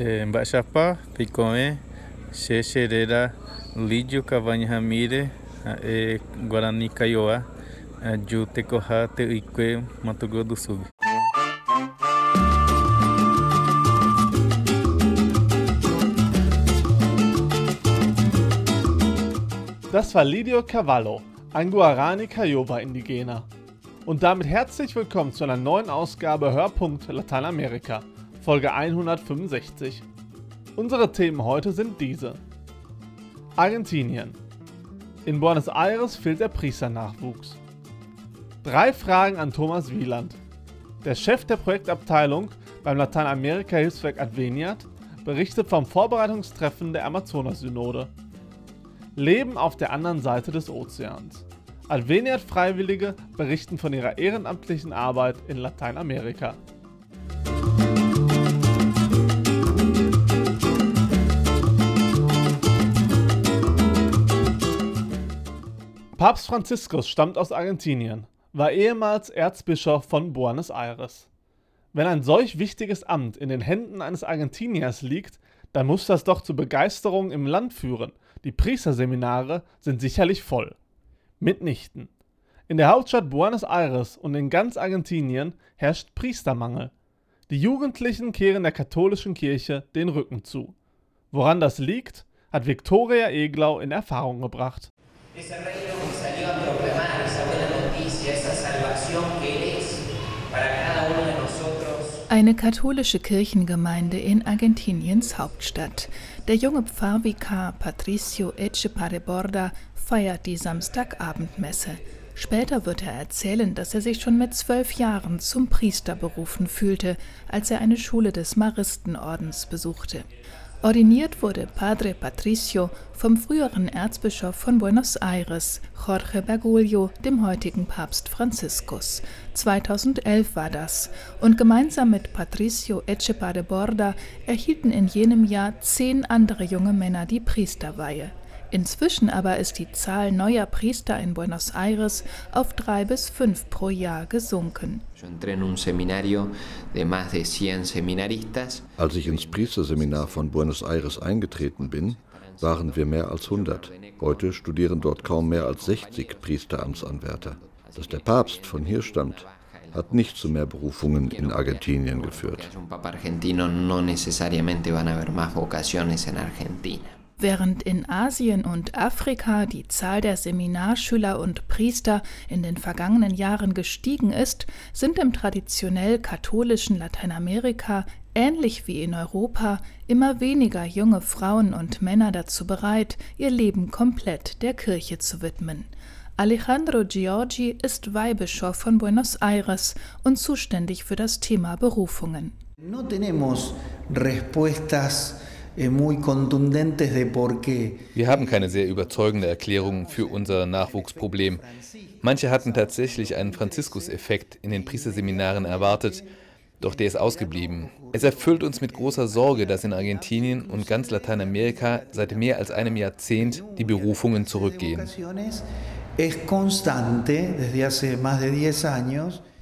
eh, Mbachapa, Picomé, Cheche Herrera, Lídio Cavanha Ramírez, Guarani Kaiowá, eh, Ju Tecoja, Teuique, Mato Grosso do Sul. Das war Lidio Cavallo, ein Guarani Kiowa-Indigener. Und damit herzlich willkommen zu einer neuen Ausgabe Hörpunkt Lateinamerika, Folge 165. Unsere Themen heute sind diese. Argentinien. In Buenos Aires fehlt der Priesternachwuchs. Drei Fragen an Thomas Wieland. Der Chef der Projektabteilung beim Lateinamerika-Hilfswerk Adveniat berichtet vom Vorbereitungstreffen der Amazonas-Synode. Leben auf der anderen Seite des Ozeans. Adveniat-Freiwillige berichten von ihrer ehrenamtlichen Arbeit in Lateinamerika. Papst Franziskus stammt aus Argentinien, war ehemals Erzbischof von Buenos Aires. Wenn ein solch wichtiges Amt in den Händen eines Argentiniers liegt, dann muss das doch zu Begeisterung im Land führen – die Priesterseminare sind sicherlich voll. Mitnichten. In der Hauptstadt Buenos Aires und in ganz Argentinien herrscht Priestermangel. Die Jugendlichen kehren der katholischen Kirche den Rücken zu. Woran das liegt, hat Viktoria Eglau in Erfahrung gebracht. Eine katholische Kirchengemeinde in Argentiniens Hauptstadt. Der junge Pfarrvikar Patricio Echepare Borda feiert die Samstagabendmesse. Später wird er erzählen, dass er sich schon mit zwölf Jahren zum Priester berufen fühlte, als er eine Schule des Maristenordens besuchte. Ordiniert wurde Padre Patricio vom früheren Erzbischof von Buenos Aires, Jorge Bergoglio, dem heutigen Papst Franziskus. 2011 war das. Und gemeinsam mit Patricio Echepare Borda erhielten in jenem Jahr zehn andere junge Männer die Priesterweihe. Inzwischen aber ist die Zahl neuer Priester in Buenos Aires auf drei bis fünf pro Jahr gesunken. Als ich ins Priesterseminar von Buenos Aires eingetreten bin, waren wir mehr als 100. Heute studieren dort kaum mehr als 60 Priesteramtsanwärter. Dass der Papst von hier stammt, hat nicht zu mehr Berufungen in Argentinien geführt. Während in Asien und Afrika die Zahl der Seminarschüler und Priester in den vergangenen Jahren gestiegen ist, sind im traditionell katholischen Lateinamerika ähnlich wie in Europa immer weniger junge Frauen und Männer dazu bereit, ihr Leben komplett der Kirche zu widmen. Alejandro Giorgi ist Weihbischof von Buenos Aires und zuständig für das Thema Berufungen. No tenemos respuestas Wir haben keine sehr überzeugende Erklärung für unser Nachwuchsproblem. Manche hatten tatsächlich einen Franziskus-Effekt in den Priesterseminaren erwartet, doch der ist ausgeblieben. Es erfüllt uns mit großer Sorge, dass in Argentinien und ganz Lateinamerika seit mehr als einem Jahrzehnt die Berufungen zurückgehen.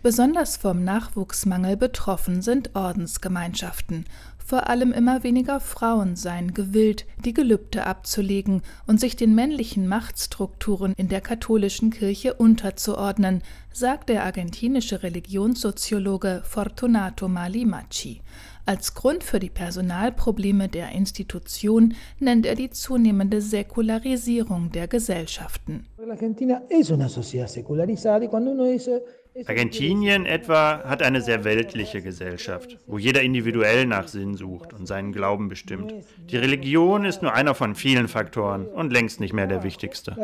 Besonders vom Nachwuchsmangel betroffen sind Ordensgemeinschaften vor allem immer weniger Frauen seien gewillt, die Gelübde abzulegen und sich den männlichen Machtstrukturen in der katholischen Kirche unterzuordnen, sagt der argentinische Religionssoziologe Fortunato Malimachi. Als Grund für die Personalprobleme der Institution nennt er die zunehmende Säkularisierung der Gesellschaften. Argentinien etwa hat eine sehr weltliche Gesellschaft, wo jeder individuell nach Sinn sucht und seinen Glauben bestimmt. Die Religion ist nur einer von vielen Faktoren und längst nicht mehr der wichtigste.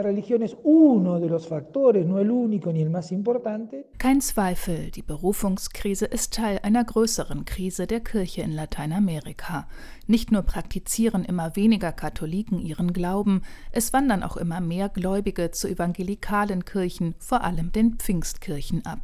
Kein Zweifel, die Berufungskrise ist Teil einer größeren Krise der Kirche in Lateinamerika. Nicht nur praktizieren immer weniger Katholiken ihren Glauben, es wandern auch immer mehr Gläubige zu evangelikalen Kirchen, vor allem den Pfingstkirchen, ab.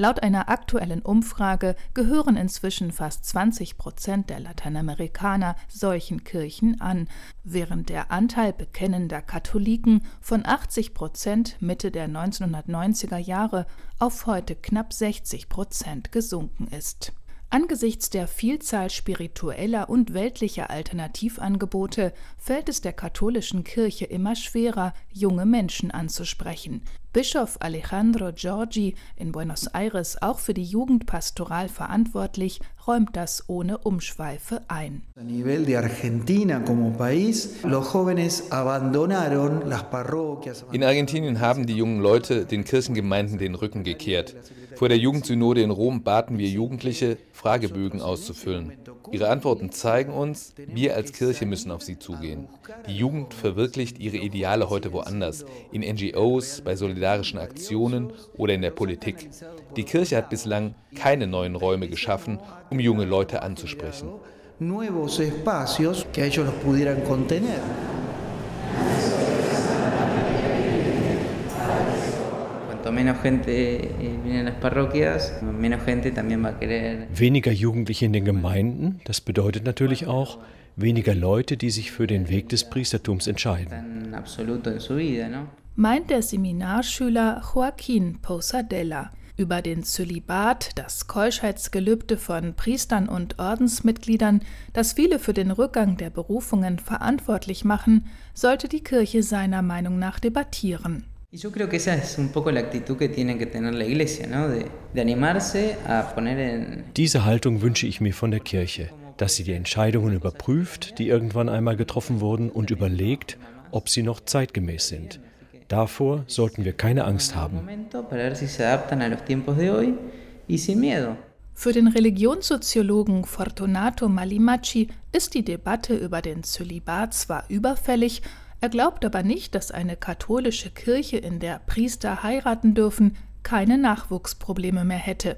Laut einer aktuellen Umfrage gehören inzwischen fast 20 Prozent der Lateinamerikaner solchen Kirchen an, während der Anteil bekennender Katholiken von 80 Prozent Mitte der 1990er Jahre auf heute knapp 60 Prozent gesunken ist. Angesichts der Vielzahl spiritueller und weltlicher Alternativangebote fällt es der katholischen Kirche immer schwerer, junge Menschen anzusprechen. Bischof Alejandro Giorgi, in Buenos Aires auch für die Jugendpastoral verantwortlich, räumt das ohne Umschweife ein. In Argentinien haben die jungen Leute den Kirchengemeinden den Rücken gekehrt. Vor der Jugendsynode in Rom baten wir Jugendliche, Fragebögen auszufüllen. Ihre Antworten zeigen uns, wir als Kirche müssen auf sie zugehen. Die Jugend verwirklicht ihre Ideale heute woanders, in NGOs, bei solidarischen Aktionen oder in der Politik. Die Kirche hat bislang keine neuen Räume geschaffen, um junge Leute anzusprechen. Nuevos espacios que ellos los pudieran contener. Weniger Jugendliche in den Gemeinden, das bedeutet natürlich auch weniger Leute, die sich für den Weg des Priestertums entscheiden. Meint der Seminarschüler Joaquin Posadella. Über den Zölibat, das Keuschheitsgelübde von Priestern und Ordensmitgliedern, das viele für den Rückgang der Berufungen verantwortlich machen, sollte die Kirche seiner Meinung nach debattieren. Diese Haltung wünsche ich mir von der Kirche, dass sie die Entscheidungen überprüft, die irgendwann einmal getroffen wurden, und überlegt, ob sie noch zeitgemäß sind. Davor sollten wir keine Angst haben. Für den Religionssoziologen Fortunato Malimacci ist die Debatte über den Zölibat zwar überfällig, er glaubt aber nicht, dass eine katholische Kirche, in der Priester heiraten dürfen, keine Nachwuchsprobleme mehr hätte.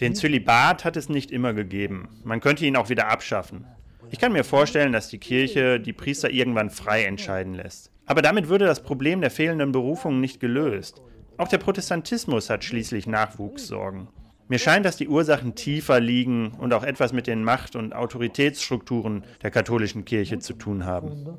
Den Zölibat hat es nicht immer gegeben. Man könnte ihn auch wieder abschaffen. Ich kann mir vorstellen, dass die Kirche die Priester irgendwann frei entscheiden lässt. Aber damit würde das Problem der fehlenden Berufungen nicht gelöst. Auch der Protestantismus hat schließlich Nachwuchssorgen. Mir scheint, dass die Ursachen tiefer liegen und auch etwas mit den Macht- und Autoritätsstrukturen der katholischen Kirche zu tun haben.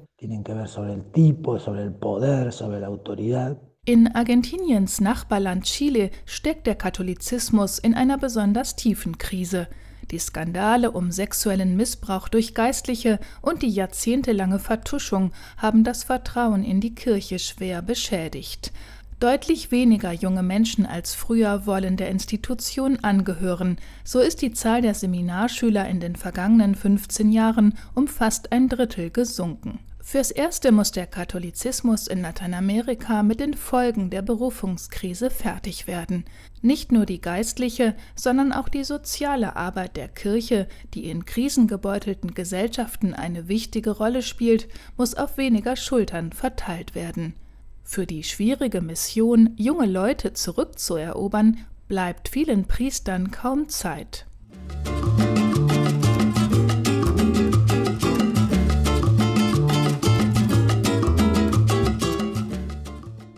In Argentiniens Nachbarland Chile steckt der Katholizismus in einer besonders tiefen Krise. Die Skandale um sexuellen Missbrauch durch Geistliche und die jahrzehntelange Vertuschung haben das Vertrauen in die Kirche schwer beschädigt. Deutlich weniger junge Menschen als früher wollen der Institution angehören. So ist die Zahl der Seminarschüler in den vergangenen 15 Jahren um fast ein Drittel gesunken. Fürs Erste muss der Katholizismus in Lateinamerika mit den Folgen der Berufungskrise fertig werden. Nicht nur die geistliche, sondern auch die soziale Arbeit der Kirche, die in krisengebeutelten Gesellschaften eine wichtige Rolle spielt, muss auf weniger Schultern verteilt werden. Für die schwierige Mission, junge Leute zurückzuerobern, bleibt vielen Priestern kaum Zeit.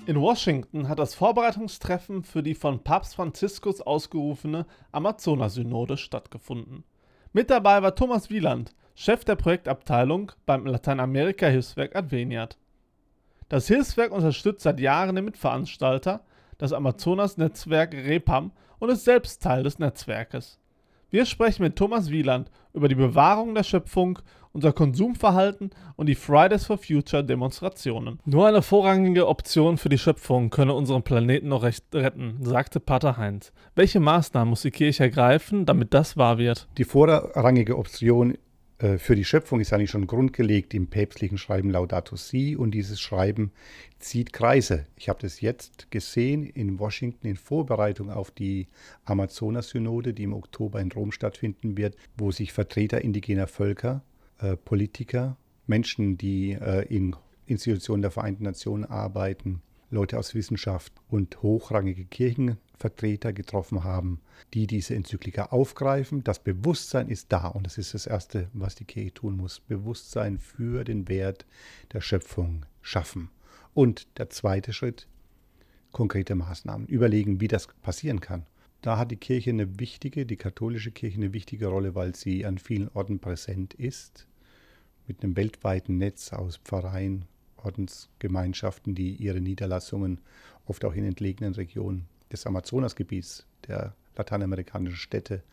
In Washington hat das Vorbereitungstreffen für die von Papst Franziskus ausgerufene Amazonasynode stattgefunden. Mit dabei war Thomas Wieland, Chef der Projektabteilung beim Lateinamerika-Hilfswerk Adveniat. Das Hilfswerk unterstützt seit Jahren den Mitveranstalter, das Amazonas-Netzwerk REPAM, und ist selbst Teil des Netzwerkes. Wir sprechen mit Thomas Wieland über die Bewahrung der Schöpfung, unser Konsumverhalten und die Fridays for Future Demonstrationen. Nur eine vorrangige Option für die Schöpfung könne unseren Planeten noch recht retten, sagte Pater Heinz. Welche Maßnahmen muss die Kirche ergreifen, damit das wahr wird? Die vorrangige Option für die Schöpfung ist eigentlich schon grundgelegt im päpstlichen Schreiben Laudato Si und dieses Schreiben zieht Kreise. Ich habe das jetzt gesehen in Washington in Vorbereitung auf die Amazonas-Synode, die im Oktober in Rom stattfinden wird, wo sich Vertreter indigener Völker, äh, Politiker, Menschen, die äh, in Institutionen der Vereinten Nationen arbeiten, Leute aus Wissenschaft und hochrangige Kirchenvertreter getroffen haben, die diese Enzyklika aufgreifen. Das Bewusstsein ist da und das ist das Erste, was die Kirche tun muss. Bewusstsein für den Wert der Schöpfung schaffen. Und der zweite Schritt, konkrete Maßnahmen. Überlegen, wie das passieren kann. Da hat die Kirche eine wichtige, die katholische Kirche eine wichtige Rolle, weil sie an vielen Orten präsent ist, mit einem weltweiten Netz aus Pfarreien, Ordensgemeinschaften, die ihre Niederlassungen oft auch in entlegenen Regionen des Amazonasgebiets, der lateinamerikanischen Städte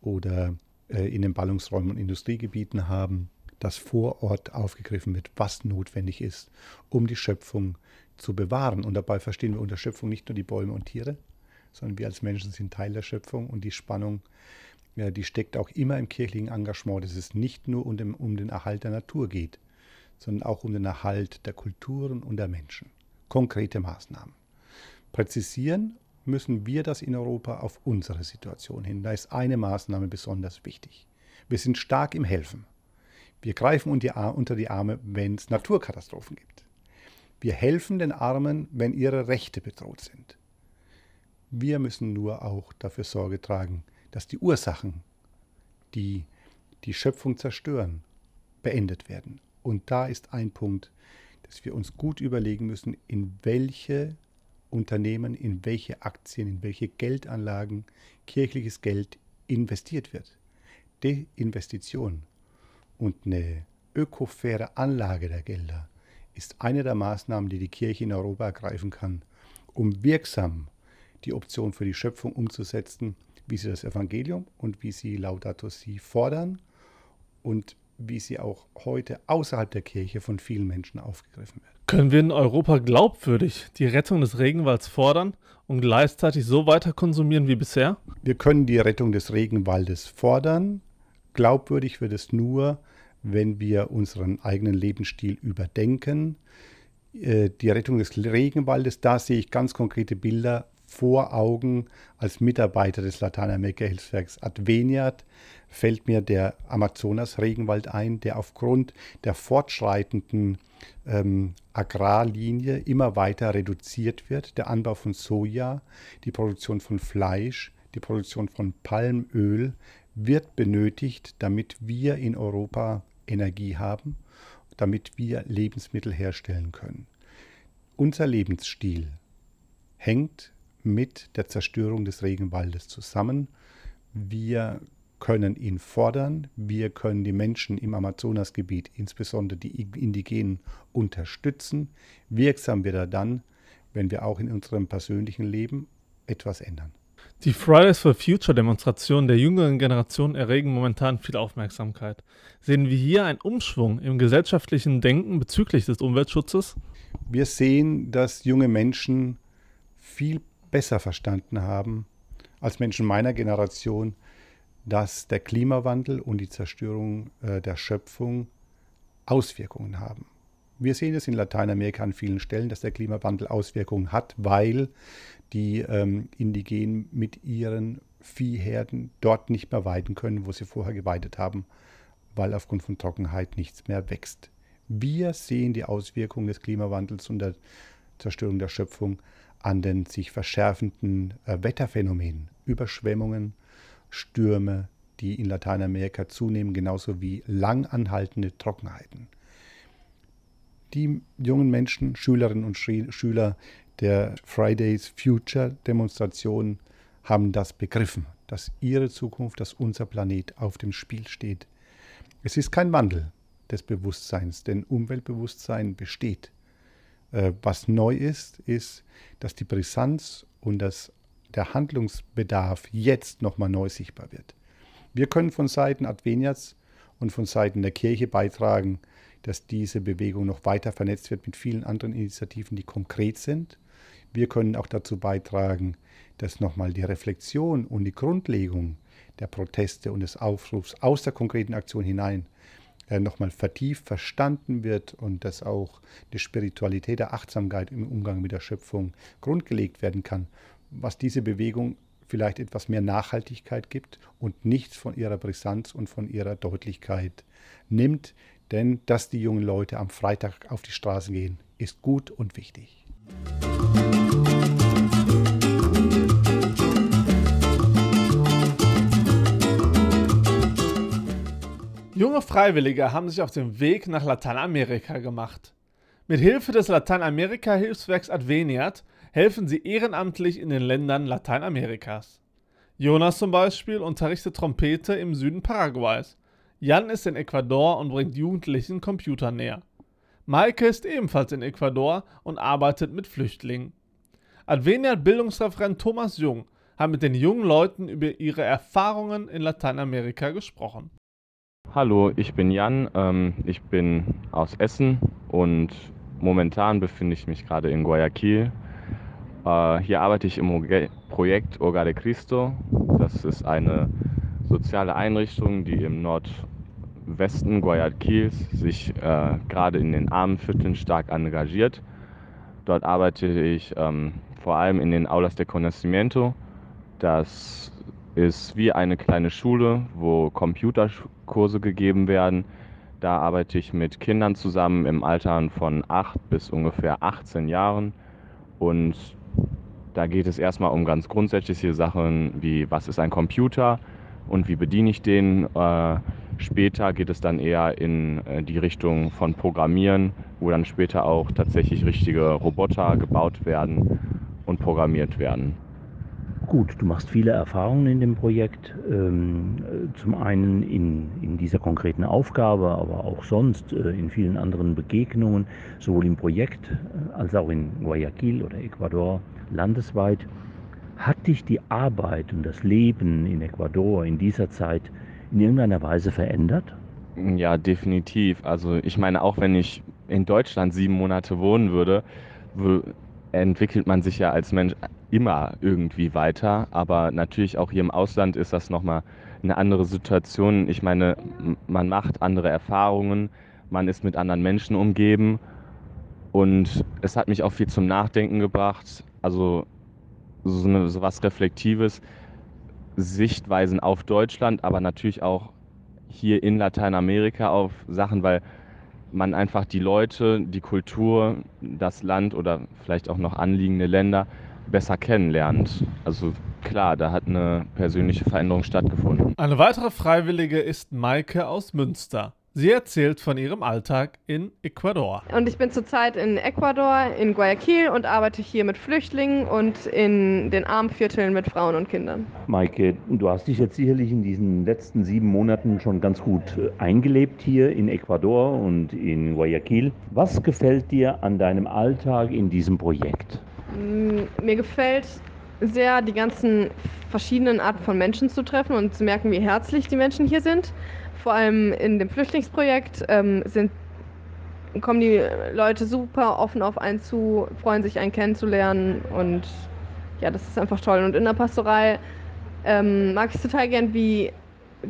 oder äh, in den Ballungsräumen und Industriegebieten haben, dass vor Ort aufgegriffen wird, was notwendig ist, um die Schöpfung zu bewahren. Und dabei verstehen wir unter Schöpfung nicht nur die Bäume und Tiere, sondern wir als Menschen sind Teil der Schöpfung und die Spannung, ja, die steckt auch immer im kirchlichen Engagement, dass es nicht nur um den, um den Erhalt der Natur geht, sondern auch um den Erhalt der Kulturen und der Menschen. Konkrete Maßnahmen. Präzisieren müssen wir das in Europa auf unsere Situation hin. Da ist eine Maßnahme besonders wichtig. Wir sind stark im Helfen. Wir greifen unter die Arme, wenn es Naturkatastrophen gibt. Wir helfen den Armen, wenn ihre Rechte bedroht sind. Wir müssen nur auch dafür Sorge tragen, dass die Ursachen, die die Schöpfung zerstören, beendet werden. Und da ist ein Punkt, dass wir uns gut überlegen müssen, in welche Unternehmen, in welche Aktien, in welche Geldanlagen kirchliches Geld investiert wird. Deinvestition und eine ökofaire Anlage der Gelder ist eine der Maßnahmen, die die Kirche in Europa ergreifen kann, um wirksam die Option für die Schöpfung umzusetzen, wie sie das Evangelium und wie sie Laudato Si fordern und wie sie auch heute außerhalb der Kirche von vielen Menschen aufgegriffen wird. Können wir in Europa glaubwürdig die Rettung des Regenwalds fordern und gleichzeitig so weiter konsumieren wie bisher? Wir können die Rettung des Regenwaldes fordern. Glaubwürdig wird es nur, wenn wir unseren eigenen Lebensstil überdenken. Äh, die Rettung des Regenwaldes, da sehe ich ganz konkrete Bilder vor Augen als Mitarbeiter des Lateinamerika-Hilfswerks Adveniat fällt mir der Amazonas-Regenwald ein, der aufgrund der fortschreitenden ähm, Agrarlinie immer weiter reduziert wird. Der Anbau von Soja, die Produktion von Fleisch, die Produktion von Palmöl wird benötigt, damit wir in Europa Energie haben, damit wir Lebensmittel herstellen können. Unser Lebensstil hängt mit der Zerstörung des Regenwaldes zusammen. Wir können ihn fordern, wir können die Menschen im Amazonasgebiet, insbesondere die Indigenen, unterstützen. Wirksam wird er dann, wenn wir auch in unserem persönlichen Leben etwas ändern. Die Fridays for Future Demonstrationen der jüngeren Generation erregen momentan viel Aufmerksamkeit. Sehen wir hier einen Umschwung im gesellschaftlichen Denken bezüglich des Umweltschutzes? Wir sehen, dass junge Menschen viel besser verstanden haben als Menschen meiner Generation, dass der Klimawandel und die Zerstörung äh, der Schöpfung Auswirkungen haben. Wir sehen es in Lateinamerika an vielen Stellen, dass der Klimawandel Auswirkungen hat, weil die ähm, Indigenen mit ihren Viehherden dort nicht mehr weiden können, wo sie vorher geweidet haben, weil aufgrund von Trockenheit nichts mehr wächst. Wir sehen die Auswirkungen des Klimawandels und der Zerstörung der Schöpfung an den sich verschärfenden äh, Wetterphänomenen, Überschwemmungen, Stürme, die in Lateinamerika zunehmen, genauso wie lang anhaltende Trockenheiten. Die jungen Menschen, Schülerinnen und Schüler der Fridays Future Demonstration haben das begriffen, dass ihre Zukunft, dass unser Planet auf dem Spiel steht. Es ist kein Wandel des Bewusstseins, denn Umweltbewusstsein besteht. Äh, was neu ist, ist, dass die Brisanz und das, der Handlungsbedarf jetzt nochmal neu sichtbar wird. Wir können von Seiten Adveniats und von Seiten der Kirche beitragen, dass diese Bewegung noch weiter vernetzt wird mit vielen anderen Initiativen, die konkret sind. Wir können auch dazu beitragen, dass nochmal die Reflexion und die Grundlegung der Proteste und des Aufrufs aus der konkreten Aktion hinein nochmal vertieft verstanden wird und dass auch die Spiritualität der Achtsamkeit im Umgang mit der Schöpfung grundgelegt werden kann, was diese Bewegung vielleicht etwas mehr Nachhaltigkeit gibt und nichts von ihrer Brisanz und von ihrer Deutlichkeit nimmt. Denn dass die jungen Leute am Freitag auf die Straße gehen, ist gut und wichtig. Junge Freiwillige haben sich auf den Weg nach Lateinamerika gemacht. Mit Hilfe des Lateinamerika-Hilfswerks Adveniat helfen sie ehrenamtlich in den Ländern Lateinamerikas. Jonas zum Beispiel unterrichtet Trompete im Süden Paraguays. Jan ist in Ecuador und bringt Jugendlichen Computer näher. Maike ist ebenfalls in Ecuador und arbeitet mit Flüchtlingen. Adveniat Bildungsreferent Thomas Jung hat mit den jungen Leuten über ihre Erfahrungen in Lateinamerika gesprochen. Hallo, ich bin Jan, ähm, ich bin aus Essen und momentan befinde ich mich gerade in Guayaquil. Äh, hier arbeite ich im Projekt Hogar de Cristo. Das ist eine soziale Einrichtung, die im Nordwesten Guayaquils sich äh, gerade in den armen Vierteln stark engagiert. Dort arbeite ich ähm, vor allem in den Aulas de Conocimiento. Das ist wie eine kleine Schule, wo Computerkurse gegeben werden. Da arbeite ich mit Kindern zusammen im Alter von 8 bis ungefähr 18 Jahren. Und da geht es erstmal um ganz grundsätzliche Sachen wie, was ist ein Computer und wie bediene ich den. Äh, später geht es dann eher in äh, die Richtung von Programmieren, wo dann später auch tatsächlich richtige Roboter gebaut werden und programmiert werden. Gut, du machst viele Erfahrungen in dem Projekt. Ähm, zum einen in, in dieser konkreten Aufgabe, aber auch sonst äh, in vielen anderen Begegnungen, sowohl im Projekt äh, als auch in Guayaquil oder Ecuador landesweit. Hat dich die Arbeit und das Leben in Ecuador in dieser Zeit in irgendeiner Weise verändert? Ja, definitiv. Also ich meine, auch wenn ich in Deutschland sieben Monate wohnen würde, entwickelt man sich ja als Mensch immer irgendwie weiter. Aber natürlich auch hier im Ausland ist das nochmal eine andere Situation. Ich meine, man macht andere Erfahrungen, man ist mit anderen Menschen umgeben. Und es hat mich auch viel zum Nachdenken gebracht. Also so, eine, so was Reflektives, Sichtweisen auf Deutschland, aber natürlich auch hier in Lateinamerika auf Sachen, weil man einfach die Leute, die Kultur, das Land oder vielleicht auch noch anliegende Länder besser kennenlernt. Also klar, da hat eine persönliche Veränderung stattgefunden. Eine weitere Freiwillige ist Maike aus Münster. Sie erzählt von ihrem Alltag in Ecuador. Und ich bin zurzeit in Ecuador, in Guayaquil und arbeite hier mit Flüchtlingen und in den armen Vierteln mit Frauen und Kindern. Maike, du hast dich jetzt sicherlich in diesen letzten sieben Monaten schon ganz gut äh, eingelebt hier in Ecuador und in Guayaquil. Was gefällt dir an deinem Alltag in diesem Projekt? Mm, mir gefällt sehr, die ganzen verschiedenen Arten von Menschen zu treffen und zu merken, wie herzlich die Menschen hier sind vor allem in dem Flüchtlingsprojekt ähm, sind, kommen die Leute super offen auf einen zu, freuen sich, einen kennenzulernen und ja, das ist einfach toll. Und in der Pastorei ähm, mag ich total gern, wie,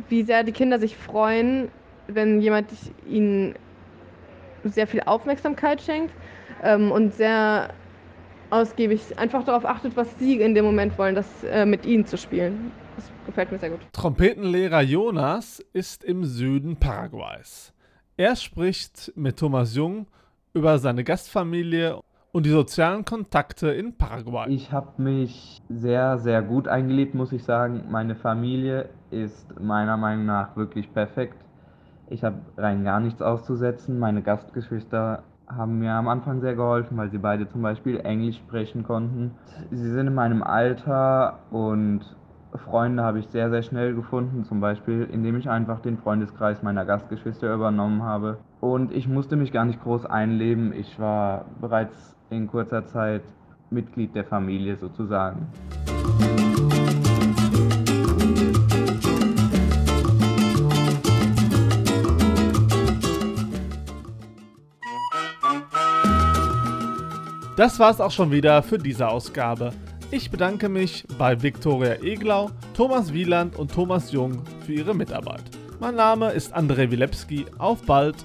wie sehr die Kinder sich freuen, wenn jemand ihnen sehr viel Aufmerksamkeit schenkt ähm, und sehr ausgiebig einfach darauf achtet, was sie in dem Moment wollen, das äh, mit ihnen zu spielen. Das gefällt mir sehr gut. Trompetenlehrer Jonas ist im Süden Paraguays. Er spricht mit Thomas Jung über seine Gastfamilie und die sozialen Kontakte in Paraguay. Ich habe mich sehr, sehr gut eingelebt, muss ich sagen. Meine Familie ist meiner Meinung nach wirklich perfekt. Ich habe rein gar nichts auszusetzen. Meine Gastgeschwister haben mir am Anfang sehr geholfen, weil sie beide zum Beispiel Englisch sprechen konnten. Sie sind in meinem Alter und Freunde habe ich sehr, sehr schnell gefunden, zum Beispiel indem ich einfach den Freundeskreis meiner Gastgeschwister übernommen habe. Und ich musste mich gar nicht groß einleben, ich war bereits in kurzer Zeit Mitglied der Familie sozusagen. Das war's auch schon wieder für diese Ausgabe. Ich bedanke mich bei Viktoria Eglau, Thomas Wieland und Thomas Jung für ihre Mitarbeit. Mein Name ist André Wilepski. Auf bald!